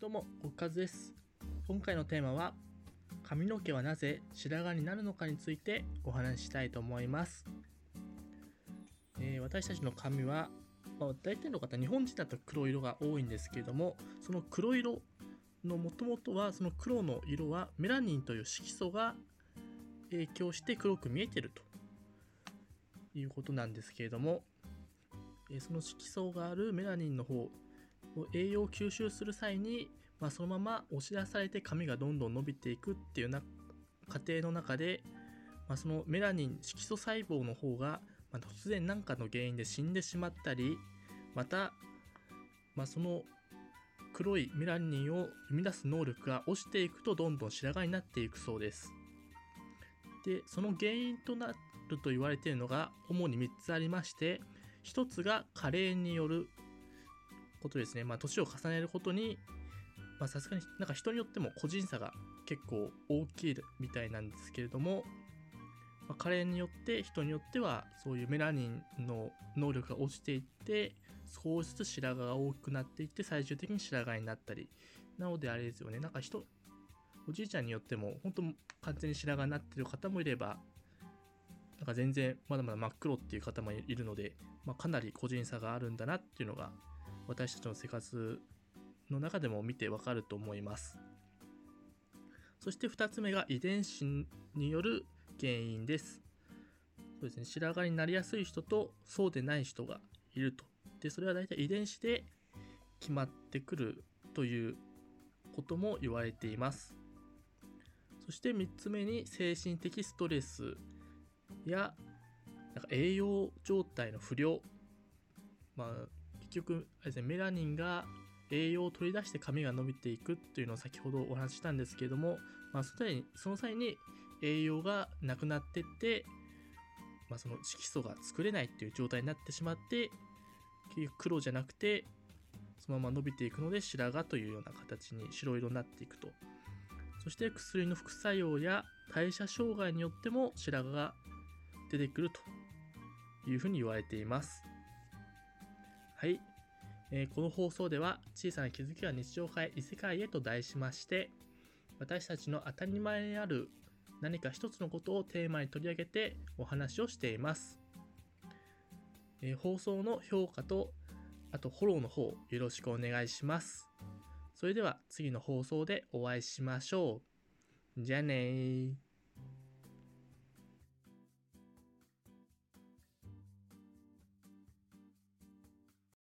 どうも、おかずです。今回のテーマは、髪の毛はなぜ白髪になるのかについてお話ししたいと思います。えー私たちの髪は、まあ、大体の方、日本人だと黒色が多いんですけれども、その黒色のもともとは、その黒の色はメラニンという色素が影響して黒く見えてるということなんですけれども、えーその色素があるメラニンの方栄養を吸収する際に、まあ、そのまま押し出されて髪がどんどん伸びていくっていうな過程の中で、まあ、そのメラニン色素細胞の方が、まあ、突然何かの原因で死んでしまったりまた、まあ、その黒いメラニンを生み出す能力が落ちていくとどんどん白髪になっていくそうです。でその原因となると言われているのが主に3つありまして1つが加齢によることですね。まあ、年を重ねることに、まあ、さすがになんか人によっても個人差が結構大きいみたいなんですけれども、まあ、加齢によって人によってはそういうメラニンの能力が落ちていって少しずつ白髪が大きくなっていって最終的に白髪になったりなのであれですよねなんか人おじいちゃんによっても本当完全に白髪になってる方もいればなんか全然まだまだ真っ黒っていう方もいるので、まあ、かなり個人差があるんだなっていうのが私たちの生活の中でも見てわかると思います。そして2つ目が遺伝子による原因です。そうですね、白髪になりやすい人とそうでない人がいると。で、それは大体遺伝子で決まってくるということも言われています。そして3つ目に精神的ストレスやなんか栄養状態の不良、まあ、結局あれです、ね、メラニンが栄養を取り出して髪が伸びていくっていうのを先ほどお話ししたんですけれども、まあ、その際にその際に栄養がなくなってって、まあ、その色素が作れないっていう状態になってしまって結局黒じゃなくてそのまま伸びていくので白髪というような形に白色になっていくとそして薬の副作用や代謝障害によっても白髪が出てくるというふうに言われています。はい。えーこの放送では小さな気づきは日常を変え異世界へと題しまして私たちの当たり前にある何か一つのことをテーマに取り上げてお話をしています。えー放送の評価とあとフォローの方よろしくお願いします。それでは次の放送でお会いしましょう。じゃあねー。